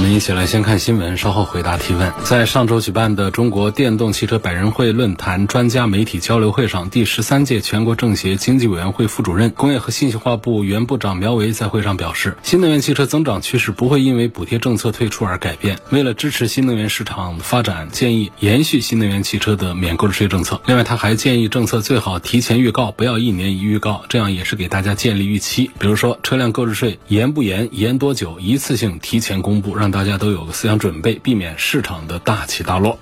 我们一起来先看新闻，稍后回答提问。在上周举办的中国电动汽车百人会论坛专家媒体交流会上，第十三届全国政协经济委员会副主任、工业和信息化部原部长苗圩在会上表示，新能源汽车增长趋势不会因为补贴政策退出而改变。为了支持新能源市场发展，建议延续新能源汽车的免购置税政策。另外，他还建议政策最好提前预告，不要一年一预告，这样也是给大家建立预期。比如说，车辆购置税延不延、延多久，一次性提前公布，让大家都有个思想准备，避免市场的大起大落。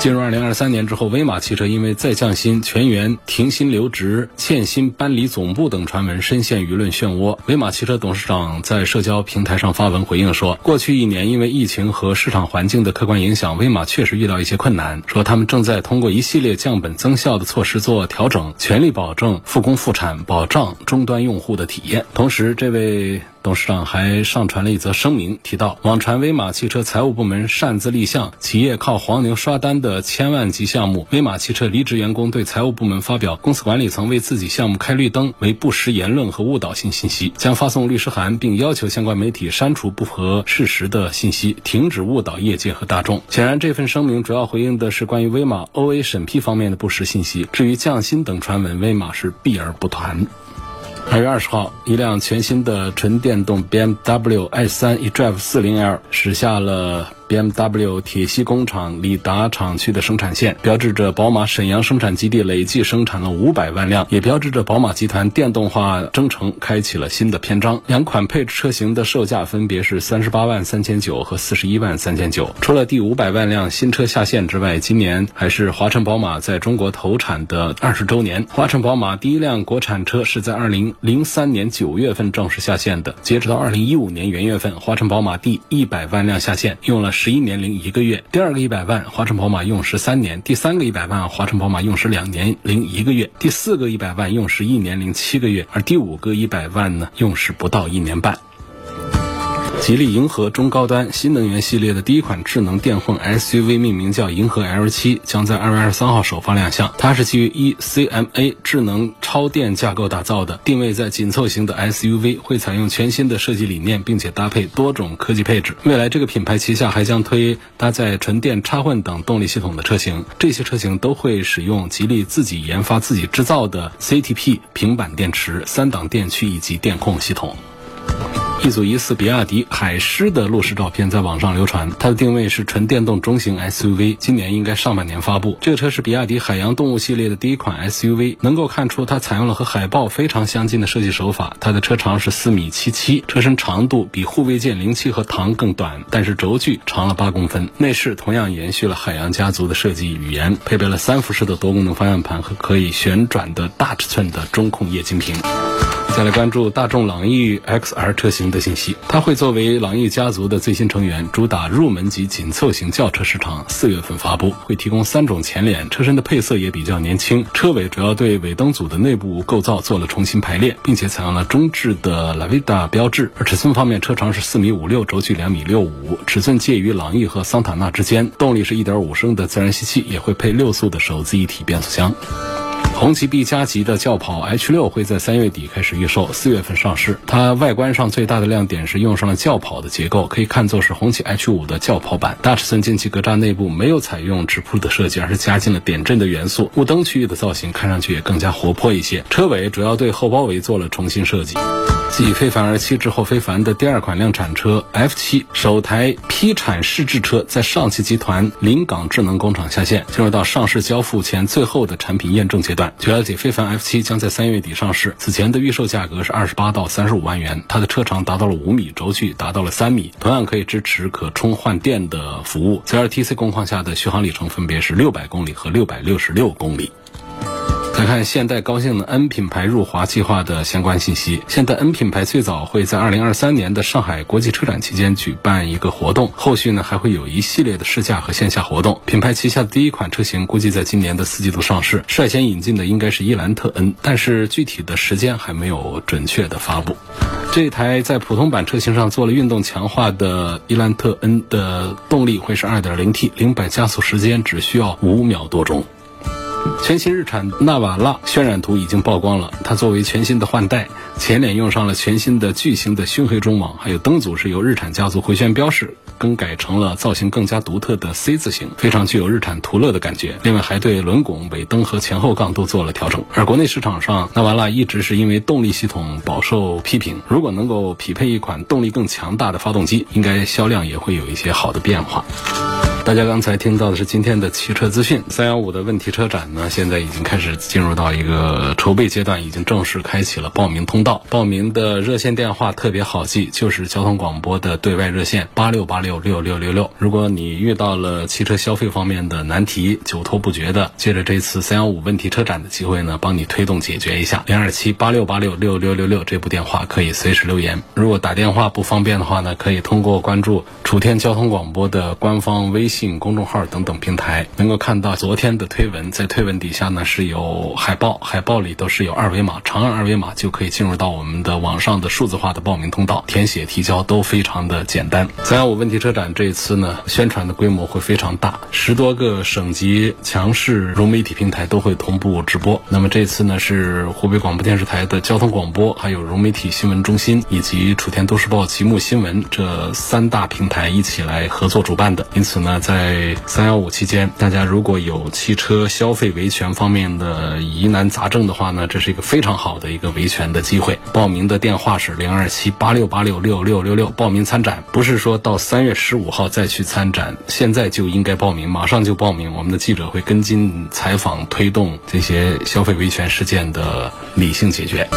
进入二零二三年之后，威马汽车因为再降薪、全员停薪留职、欠薪搬离总部等传闻，深陷舆论漩涡。威马汽车董事长在社交平台上发文回应说，过去一年因为疫情和市场环境的客观影响，威马确实遇到一些困难。说他们正在通过一系列降本增效的措施做调整，全力保证复工复产，保障终端用户的体验。同时，这位。董事长还上传了一则声明，提到网传威马汽车财务部门擅自立项，企业靠黄牛刷单的千万级项目，威马汽车离职员工对财务部门发表公司管理层为自己项目开绿灯为不实言论和误导性信息，将发送律师函，并要求相关媒体删除不合事实的信息，停止误导业界和大众。显然，这份声明主要回应的是关于威马 OA 审批方面的不实信息，至于降薪等传闻，威马是避而不谈。二月二十号，一辆全新的纯电动 BMW i3 eDrive 40L 驶下了。BMW 铁西工厂里达厂区的生产线，标志着宝马沈阳生产基地累计生产了五百万辆，也标志着宝马集团电动化征程开启了新的篇章。两款配置车型的售价分别是三十八万三千九和四十一万三千九。除了第五百万辆新车下线之外，今年还是华晨宝马在中国投产的二十周年。华晨宝马第一辆国产车是在二零零三年九月份正式下线的，截止到二零一五年元月份，华晨宝马第一百万辆下线用了。十一年零一个月，第二个一百万华晨宝马用时三年，第三个一百万华晨宝马用时两年零一个月，第四个一百万用时一年零七个月，而第五个一百万呢用时不到一年半。吉利银河中高端新能源系列的第一款智能电混 SUV 命名叫银河 L7，将在二月二十三号首发亮相。它是基于 eCMA 智能超电架构打造的，定位在紧凑型的 SUV，会采用全新的设计理念，并且搭配多种科技配置。未来这个品牌旗下还将推搭载纯电插混等动力系统的车型，这些车型都会使用吉利自己研发、自己制造的 CTP 平板电池、三档电驱以及电控系统。一组疑似比亚迪海狮的路试照片在网上流传，它的定位是纯电动中型 SUV，今年应该上半年发布。这个车是比亚迪海洋动物系列的第一款 SUV，能够看出它采用了和海豹非常相近的设计手法。它的车长是四米七七，车身长度比护卫舰零七和唐更短，但是轴距长了八公分。内饰同样延续了海洋家族的设计语言，配备了三辐式的多功能方向盘和可以旋转的大尺寸的中控液晶屏。再来关注大众朗逸 XR 车型的信息，它会作为朗逸家族的最新成员，主打入门级紧凑型轿车市场，四月份发布，会提供三种前脸，车身的配色也比较年轻，车尾主要对尾灯组的内部构造做了重新排列，并且采用了中置的 Lavida 标志。而尺寸方面，车长是四米五六，轴距两米六五，尺寸介于朗逸和桑塔纳之间，动力是一点五升的自然吸气，也会配六速的手自一体变速箱。红旗 B 加级的轿跑 H 六会在三月底开始预售，四月份上市。它外观上最大的亮点是用上了轿跑的结构，可以看作是红旗 H 五的轿跑版。大尺寸进气格栅内部没有采用直瀑的设计，而是加进了点阵的元素。雾灯区域的造型看上去也更加活泼一些。车尾主要对后包围做了重新设计。继非凡 R 七之后，非凡的第二款量产车 F 七首台批产试制车在上汽集团临港智能工厂下线，进入到上市交付前最后的产品验证阶段。据了解，非凡 F 七将在三月底上市，此前的预售价格是二十八到三十五万元。它的车长达到了五米，轴距达到了三米，同样可以支持可充换电的服务。在 LTC 工况下的续航里程分别是六百公里和六百六十六公里。再看现代高性能 N 品牌入华计划的相关信息。现代 N 品牌最早会在二零二三年的上海国际车展期间举办一个活动，后续呢还会有一系列的试驾和线下活动。品牌旗下的第一款车型估计在今年的四季度上市，率先引进的应该是伊兰特 N，但是具体的时间还没有准确的发布。这台在普通版车型上做了运动强化的伊兰特 N 的动力会是 2.0T，零百加速时间只需要五秒多钟。全新日产纳瓦拉渲染图已经曝光了，它作为全新的换代，前脸用上了全新的巨型的熏黑中网，还有灯组是由日产家族回旋标识更改成了造型更加独特的 C 字形，非常具有日产途乐的感觉。另外还对轮拱、尾灯和前后杠都做了调整。而国内市场上，纳瓦拉一直是因为动力系统饱受批评，如果能够匹配一款动力更强大的发动机，应该销量也会有一些好的变化。大家刚才听到的是今天的汽车资讯。三幺五的问题车展呢，现在已经开始进入到一个筹备阶段，已经正式开启了报名通道。报名的热线电话特别好记，就是交通广播的对外热线八六八六六六六六。如果你遇到了汽车消费方面的难题，久拖不决的，借着这次三幺五问题车展的机会呢，帮你推动解决一下。零二七八六八六六六六六这部电话可以随时留言。如果打电话不方便的话呢，可以通过关注楚天交通广播的官方微信。信公众号等等平台能够看到昨天的推文，在推文底下呢是有海报，海报里都是有二维码，长按二维码就可以进入到我们的网上的数字化的报名通道，填写提交都非常的简单。三幺五问题车展这一次呢，宣传的规模会非常大，十多个省级强势融媒体平台都会同步直播。那么这次呢是湖北广播电视台的交通广播，还有融媒体新闻中心以及楚天都市报极目新闻这三大平台一起来合作主办的，因此呢。在三幺五期间，大家如果有汽车消费维权方面的疑难杂症的话呢，这是一个非常好的一个维权的机会。报名的电话是零二七八六八六六六六六。报名参展不是说到三月十五号再去参展，现在就应该报名，马上就报名。我们的记者会跟进采访，推动这些消费维权事件的理性解决。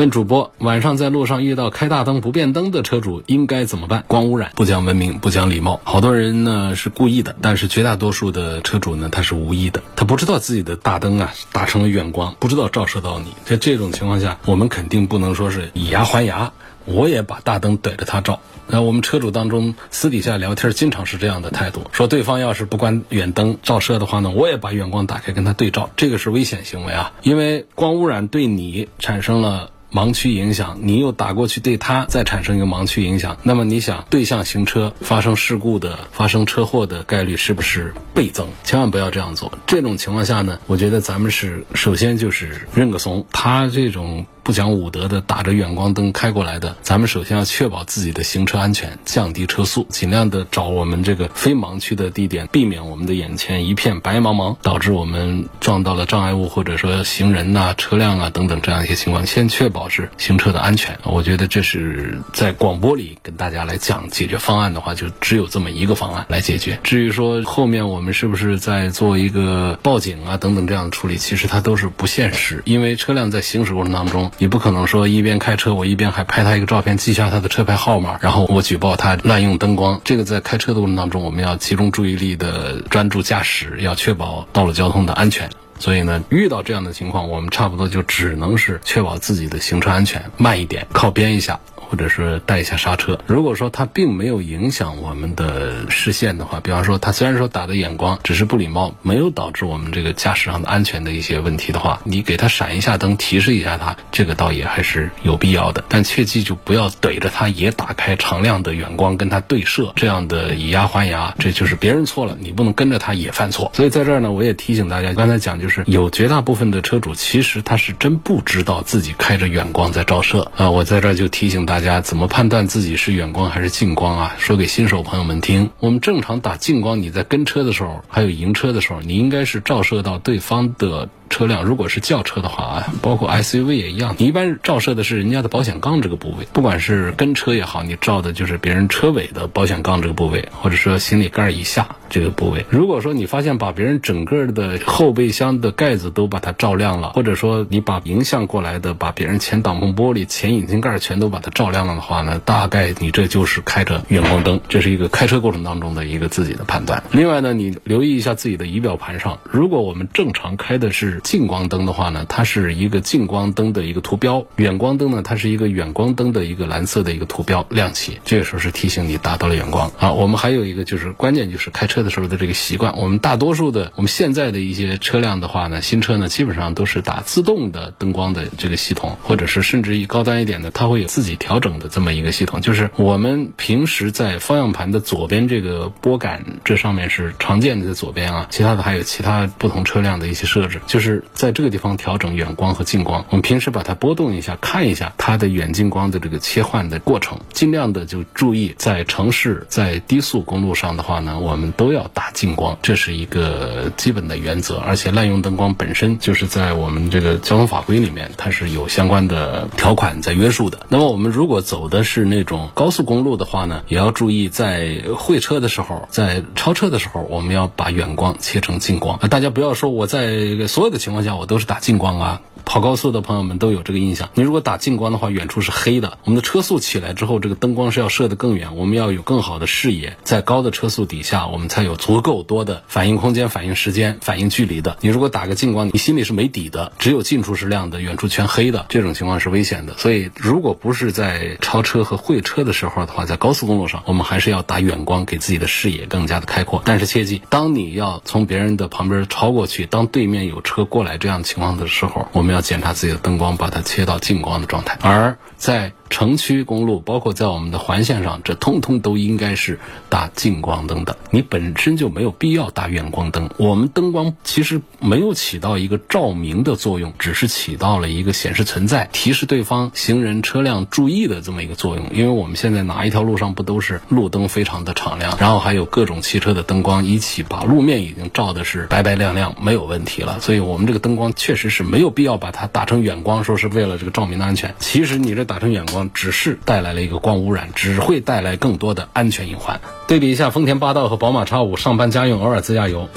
问主播：晚上在路上遇到开大灯不变灯的车主应该怎么办？光污染，不讲文明，不讲礼貌。好多人呢是故意的，但是绝大多数的车主呢他是无意的，他不知道自己的大灯啊打成了远光，不知道照射到你。在这种情况下，我们肯定不能说是以牙还牙，我也把大灯怼着他照。那我们车主当中私底下聊天，经常是这样的态度，说对方要是不关远灯照射的话呢，我也把远光打开跟他对照，这个是危险行为啊，因为光污染对你产生了。盲区影响，你又打过去对他再产生一个盲区影响，那么你想对向行车发生事故的、发生车祸的概率是不是倍增？千万不要这样做。这种情况下呢，我觉得咱们是首先就是认个怂，他这种。不讲武德的打着远光灯开过来的，咱们首先要确保自己的行车安全，降低车速，尽量的找我们这个非盲区的地点，避免我们的眼前一片白茫茫，导致我们撞到了障碍物或者说行人呐、车辆啊等等这样一些情况。先确保是行车的安全，我觉得这是在广播里跟大家来讲解决方案的话，就只有这么一个方案来解决。至于说后面我们是不是在做一个报警啊等等这样的处理，其实它都是不现实，因为车辆在行驶过程当中。你不可能说一边开车，我一边还拍他一个照片，记下他的车牌号码，然后我举报他滥用灯光。这个在开车的过程当中，我们要集中注意力的专注驾驶，要确保道路交通的安全。所以呢，遇到这样的情况，我们差不多就只能是确保自己的行车安全，慢一点，靠边一下。或者是带一下刹车。如果说它并没有影响我们的视线的话，比方说它虽然说打的眼光只是不礼貌，没有导致我们这个驾驶上的安全的一些问题的话，你给它闪一下灯，提示一下它，这个倒也还是有必要的。但切记就不要怼着它也打开常亮的远光跟它对射，这样的以牙还牙，这就是别人错了，你不能跟着他也犯错。所以在这儿呢，我也提醒大家，刚才讲就是有绝大部分的车主其实他是真不知道自己开着远光在照射啊。我在这儿就提醒大。大家怎么判断自己是远光还是近光啊？说给新手朋友们听。我们正常打近光，你在跟车的时候，还有迎车的时候，你应该是照射到对方的车辆，如果是轿车的话啊，包括 SUV 也一样，你一般照射的是人家的保险杠这个部位，不管是跟车也好，你照的就是别人车尾的保险杠这个部位，或者说行李盖以下这个部位。如果说你发现把别人整个的后备箱的盖子都把它照亮了，或者说你把迎向过来的把别人前挡风玻璃、前引擎盖全都把它照亮了的话呢，大概你这就是开着远光灯，这是一个开车过程当中的一个自己的判断。另外呢，你留意一下自己的仪表盘上，如果我们正常开的是近光灯的话呢，它是一个近光灯的一个图标；远光灯呢，它是一个远光灯的一个蓝色的一个图标亮起，这个时候是提醒你达到了远光。啊，我们还有一个就是关键就是开车的时候的这个习惯，我们大多数的我们现在的一些车辆的话呢，新车呢基本上都是打自动的灯光的这个系统，或者是甚至于高端一点的，它会有自己调整的这么一个系统，就是我们平时在方向盘的左边这个拨杆这上面是常见的在左边啊，其他的还有其他不同车辆的一些设置，就是是在这个地方调整远光和近光，我们平时把它波动一下，看一下它的远近光的这个切换的过程，尽量的就注意在城市在低速公路上的话呢，我们都要打近光，这是一个基本的原则，而且滥用灯光本身就是在我们这个交通法规里面，它是有相关的条款在约束的。那么我们如果走的是那种高速公路的话呢，也要注意在会车的时候，在超车的时候，我们要把远光切成近光。啊，大家不要说我在所有的情况下我都是打近光啊。跑高速的朋友们都有这个印象，你如果打近光的话，远处是黑的。我们的车速起来之后，这个灯光是要射得更远，我们要有更好的视野，在高的车速底下，我们才有足够多的反应空间、反应时间、反应距离的。你如果打个近光，你心里是没底的，只有近处是亮的，远处全黑的，这种情况是危险的。所以，如果不是在超车和会车的时候的话，在高速公路上，我们还是要打远光，给自己的视野更加的开阔。但是切记，当你要从别人的旁边超过去，当对面有车过来这样情况的时候，我们要检查自己的灯光，把它切到近光的状态。而在城区公路，包括在我们的环线上，这通通都应该是打近光灯的。你本身就没有必要打远光灯。我们灯光其实没有起到一个照明的作用，只是起到了一个显示存在、提示对方行人车辆注意的这么一个作用。因为我们现在哪一条路上不都是路灯非常的敞亮，然后还有各种汽车的灯光一起把路面已经照的是白白亮亮，没有问题了。所以我们这个灯光确实是没有必要把它打成远光，说是为了这个照明的安全。其实你这打成远光。只是带来了一个光污染，只会带来更多的安全隐患。对比一下丰田霸道和宝马叉五上班家用偶尔自驾游。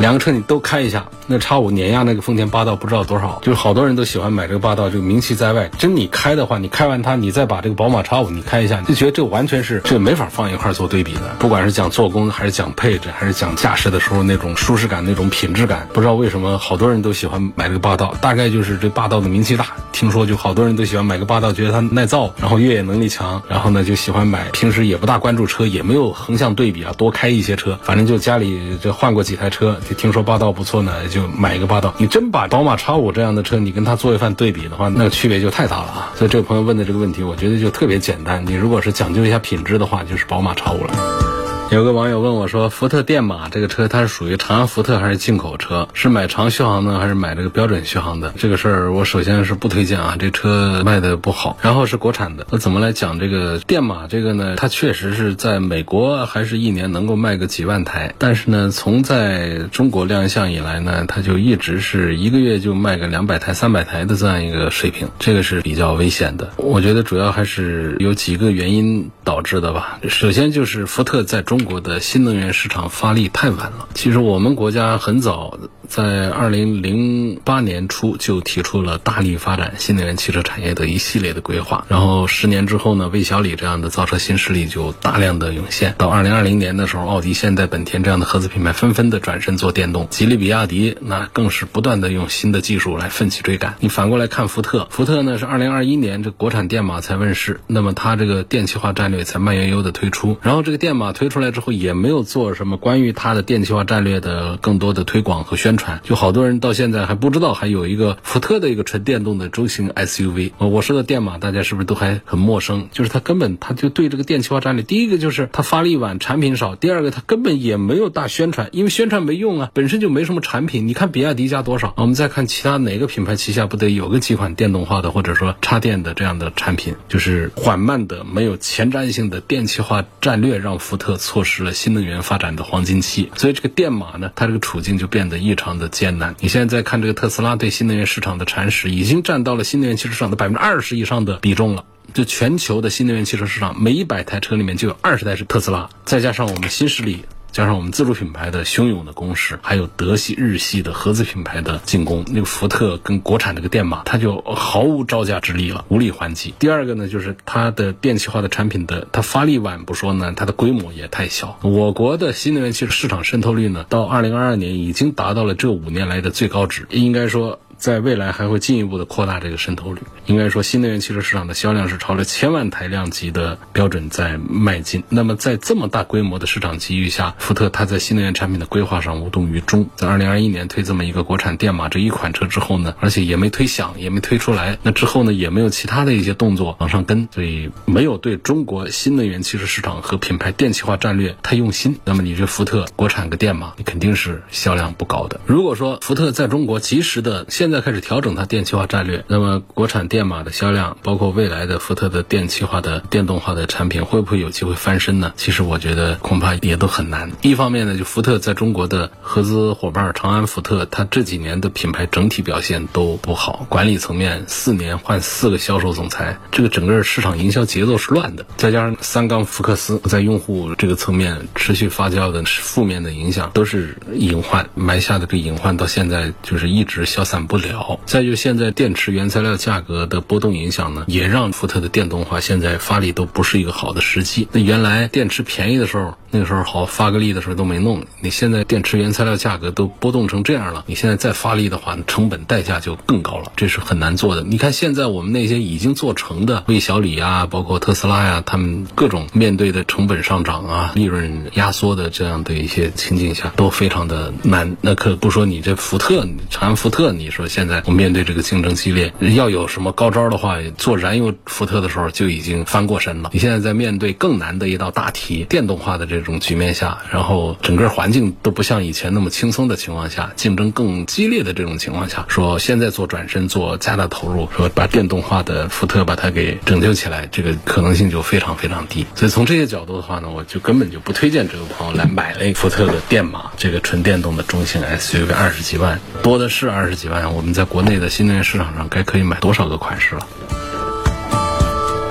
两个车你都开一下，那叉五碾压那个丰田霸道不知道多少，就是好多人都喜欢买这个霸道，就名气在外。真你开的话，你开完它，你再把这个宝马叉五你开一下，就觉得这完全是这没法放一块做对比的。不管是讲做工，还是讲配置，还是讲驾驶的时候那种舒适感、那种品质感，不知道为什么好多人都喜欢买这个霸道。大概就是这霸道的名气大，听说就好多人都喜欢买个霸道，觉得它耐造，然后越野能力强，然后呢就喜欢买。平时也不大关注车，也没有横向对比啊，多开一些车，反正就家里这换过几台车。听说霸道不错呢，就买一个霸道。你真把宝马叉五这样的车，你跟它做一番对比的话，那区别就太大了啊！所以这位朋友问的这个问题，我觉得就特别简单。你如果是讲究一下品质的话，就是宝马叉五了。有个网友问我说：“福特电马这个车，它是属于长安福特还是进口车？是买长续航呢，还是买这个标准续航的？”这个事儿我首先是不推荐啊，这车卖的不好。然后是国产的，那怎么来讲这个电马这个呢？它确实是在美国还是一年能够卖个几万台，但是呢，从在中国亮相以来呢，它就一直是一个月就卖个两百台、三百台的这样一个水平，这个是比较危险的。我觉得主要还是有几个原因导致的吧。首先就是福特在中。中国的新能源市场发力太晚了。其实我们国家很早。在二零零八年初就提出了大力发展新能源汽车产业的一系列的规划，然后十年之后呢，魏小李这样的造车新势力就大量的涌现。到二零二零年的时候，奥迪、现代、本田这样的合资品牌纷纷的转身做电动，吉利、比亚迪那更是不断的用新的技术来奋起追赶。你反过来看福特，福特呢是二零二一年这国产电马才问世，那么它这个电气化战略才慢悠悠的推出，然后这个电马推出来之后也没有做什么关于它的电气化战略的更多的推广和宣传。就好多人到现在还不知道还有一个福特的一个纯电动的中型 SUV。我说的电马，大家是不是都还很陌生？就是它根本它就对这个电气化战略，第一个就是它发力晚，产品少；第二个它根本也没有大宣传，因为宣传没用啊，本身就没什么产品。你看比亚迪家多少？我们再看其他哪个品牌旗下不得有个几款电动化的或者说插电的这样的产品？就是缓慢的、没有前瞻性的电气化战略让福特错错失了新能源发展的黄金期，所以这个电马呢，它这个处境就变得异常的艰难。你现在再看这个特斯拉对新能源市场的蚕食，已经占到了新能源汽车市场的百分之二十以上的比重了。就全球的新能源汽车市场，每一百台车里面就有二十台是特斯拉，再加上我们新势力。加上我们自主品牌的汹涌的攻势，还有德系、日系的合资品牌的进攻，那个福特跟国产这个电马，它就毫无招架之力了，无力还击。第二个呢，就是它的电气化的产品的它发力晚不说呢，它的规模也太小。我国的新能源汽车市场渗透率呢，到二零二二年已经达到了这五年来的最高值，应该说。在未来还会进一步的扩大这个渗透率。应该说，新能源汽车市场的销量是朝着千万台量级的标准在迈进。那么，在这么大规模的市场机遇下，福特它在新能源产品的规划上无动于衷。在二零二一年推这么一个国产电马这一款车之后呢，而且也没推响，也没推出来。那之后呢，也没有其他的一些动作往上跟，所以没有对中国新能源汽车市场和品牌电气化战略太用心。那么，你这福特国产个电马，你肯定是销量不高的。如果说福特在中国及时的现现在开始调整它电气化战略，那么国产电马的销量，包括未来的福特的电气化的电动化的产品，会不会有机会翻身呢？其实我觉得恐怕也都很难。一方面呢，就福特在中国的合资伙伴长安福特，它这几年的品牌整体表现都不好，管理层面四年换四个销售总裁，这个整个市场营销节奏是乱的。再加上三缸福克斯在用户这个层面持续发酵的负面的影响，都是隐患埋下的这隐患，到现在就是一直消散不。了，再就现在电池原材料价格的波动影响呢，也让福特的电动化现在发力都不是一个好的时机。那原来电池便宜的时候，那个时候好发个力的时候都没弄。你现在电池原材料价格都波动成这样了，你现在再发力的话，成本代价就更高了，这是很难做的。你看现在我们那些已经做成的魏小李啊，包括特斯拉呀，他们各种面对的成本上涨啊、利润压缩的这样的一些情景下，都非常的难。那可不说你这福特，长安福特，你说。现在我面对这个竞争激烈，要有什么高招的话，做燃油福特的时候就已经翻过身了。你现在在面对更难的一道大题，电动化的这种局面下，然后整个环境都不像以前那么轻松的情况下，竞争更激烈的这种情况下，说现在做转身，做加大投入，说把电动化的福特把它给拯救起来，这个可能性就非常非常低。所以从这些角度的话呢，我就根本就不推荐这个朋友来买了福特的电马，这个纯电动的中型 SUV，二十几万多的是二十几万。我们在国内的新能源市场上，该可以买多少个款式了？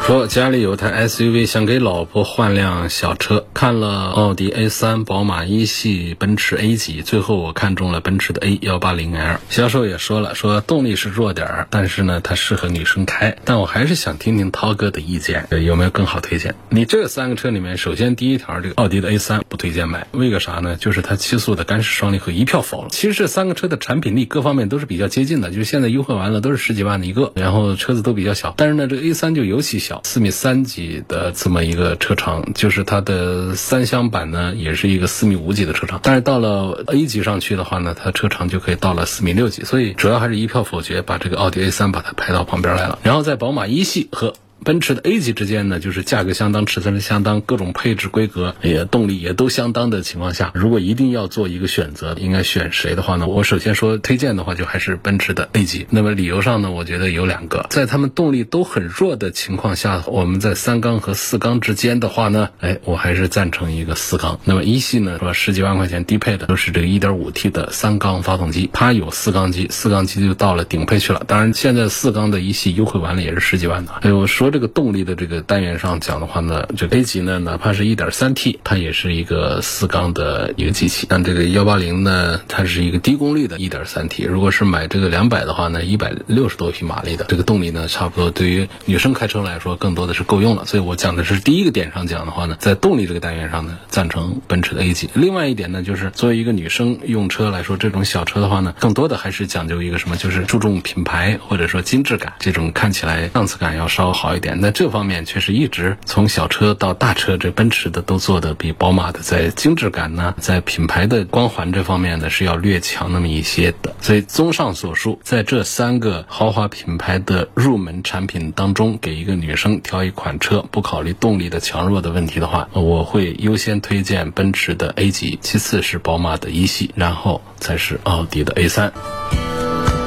说家里有台 SUV，想给老婆换辆小车，看了奥迪 A3、宝马一系、奔驰 A 级，最后我看中了奔驰的 A 幺八零 L。销售也说了，说动力是弱点儿，但是呢，它适合女生开。但我还是想听听涛哥的意见，有没有更好推荐？你这三个车里面，首先第一条，这个奥迪的 A3 不推荐买，为个啥呢？就是它七速的干式双离合一票否了。其实这三个车的产品力各方面都是比较接近的，就是现在优惠完了都是十几万的一个，然后车子都比较小，但是呢，这个 A3 就尤其小。四米三几的这么一个车长，就是它的三厢版呢，也是一个四米五几的车长。但是到了 A 级上去的话呢，它车长就可以到了四米六几。所以主要还是一票否决，把这个奥迪 A 三把它排到旁边来了。然后在宝马一系和。奔驰的 A 级之间呢，就是价格相当，尺寸相当，各种配置规格也动力也都相当的情况下，如果一定要做一个选择，应该选谁的话呢？我首先说推荐的话，就还是奔驰的 A 级。那么理由上呢，我觉得有两个，在他们动力都很弱的情况下，我们在三缸和四缸之间的话呢，哎，我还是赞成一个四缸。那么一系呢，说十几万块钱低配的都是这个 1.5T 的三缸发动机，它有四缸机，四缸机就到了顶配去了。当然，现在四缸的一系优惠完了也是十几万的。哎，我说。这个动力的这个单元上讲的话呢，这 A 级呢，哪怕是一点三 T，它也是一个四缸的一个机器。但这个幺八零呢，它是一个低功率的一点三 T。如果是买这个两百的话呢，一百六十多匹马力的这个动力呢，差不多对于女生开车来说，更多的是够用了。所以我讲的是第一个点上讲的话呢，在动力这个单元上呢，赞成奔驰的 A 级。另外一点呢，就是作为一个女生用车来说，这种小车的话呢，更多的还是讲究一个什么，就是注重品牌或者说精致感，这种看起来档次感要稍好一。点，那这方面确实一直从小车到大车，这奔驰的都做的比宝马的在精致感呢，在品牌的光环这方面呢是要略强那么一些的。所以综上所述，在这三个豪华品牌的入门产品当中，给一个女生挑一款车，不考虑动力的强弱的问题的话，我会优先推荐奔驰的 A 级，其次是宝马的一系，然后才是奥迪的 A 三。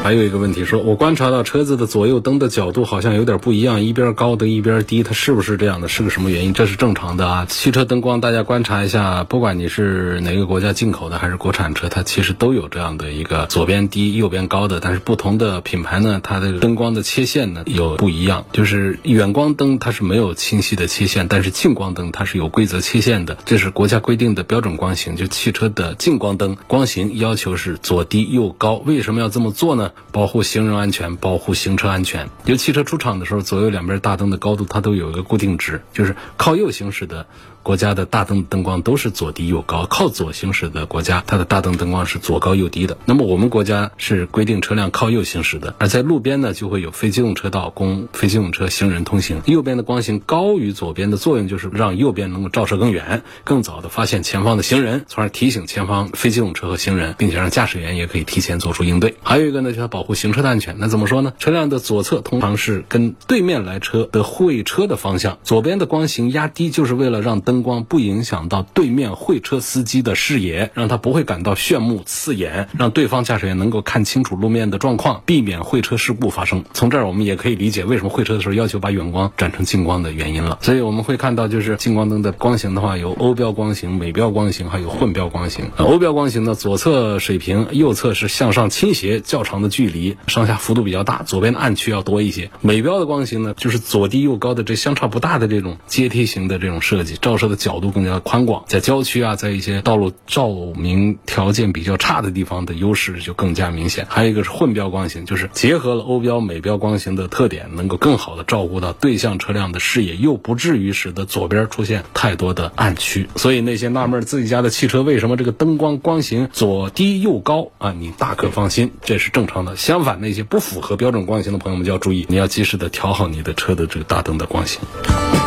还有一个问题说，我观察到车子的左右灯的角度好像有点不一样，一边高的一边低，它是不是这样的？是个什么原因？这是正常的啊。汽车灯光大家观察一下，不管你是哪个国家进口的还是国产车，它其实都有这样的一个左边低、右边高的。但是不同的品牌呢，它的灯光的切线呢有不一样。就是远光灯它是没有清晰的切线，但是近光灯它是有规则切线的，这是国家规定的标准光型。就汽车的近光灯光型要求是左低右高。为什么要这么做呢？保护行人安全，保护行车安全。就汽车出厂的时候，左右两边大灯的高度它都有一个固定值，就是靠右行驶的。国家的大灯灯光都是左低右高，靠左行驶的国家，它的大灯灯光是左高右低的。那么我们国家是规定车辆靠右行驶的，而在路边呢，就会有非机动车道供非机动车行人通行。右边的光型高于左边的作用就是让右边能够照射更远，更早的发现前方的行人，从而提醒前方非机动车和行人，并且让驾驶员也可以提前做出应对。还有一个呢，就是保护行车的安全。那怎么说呢？车辆的左侧通常是跟对面来车的会车的方向，左边的光型压低，就是为了让灯。灯光不影响到对面会车司机的视野，让他不会感到炫目刺眼，让对方驾驶员能够看清楚路面的状况，避免会车事故发生。从这儿我们也可以理解为什么会车的时候要求把远光转成近光的原因了。所以我们会看到，就是近光灯的光型的话，有欧标光型、美标光型，还有混标光型。欧标光型呢，左侧水平，右侧是向上倾斜较长的距离，上下幅度比较大，左边的暗区要多一些。美标的光型呢，就是左低右高的这相差不大的这种阶梯型的这种设计，照。车的角度更加宽广，在郊区啊，在一些道路照明条件比较差的地方的优势就更加明显。还有一个是混标光型，就是结合了欧标、美标光型的特点，能够更好的照顾到对向车辆的视野，又不至于使得左边出现太多的暗区。所以那些纳闷自己家的汽车为什么这个灯光光型左低右高啊，你大可放心，这是正常的。相反，那些不符合标准光型的朋友们就要注意，你要及时的调好你的车的这个大灯的光型。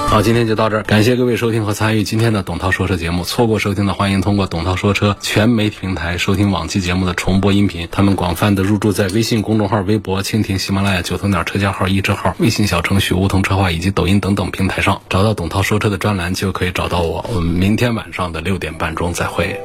好，今天就到这儿，感谢各位收听和参参与今天的董涛说车节目。错过收听的，欢迎通过董涛说车全媒体平台收听往期节目的重播音频。他们广泛的入驻在微信公众号、微博、蜻蜓、喜马拉雅、九头鸟车架号、一车号、微信小程序梧桐车话以及抖音等等平台上，找到董涛说车的专栏就可以找到我。我们明天晚上的六点半钟再会。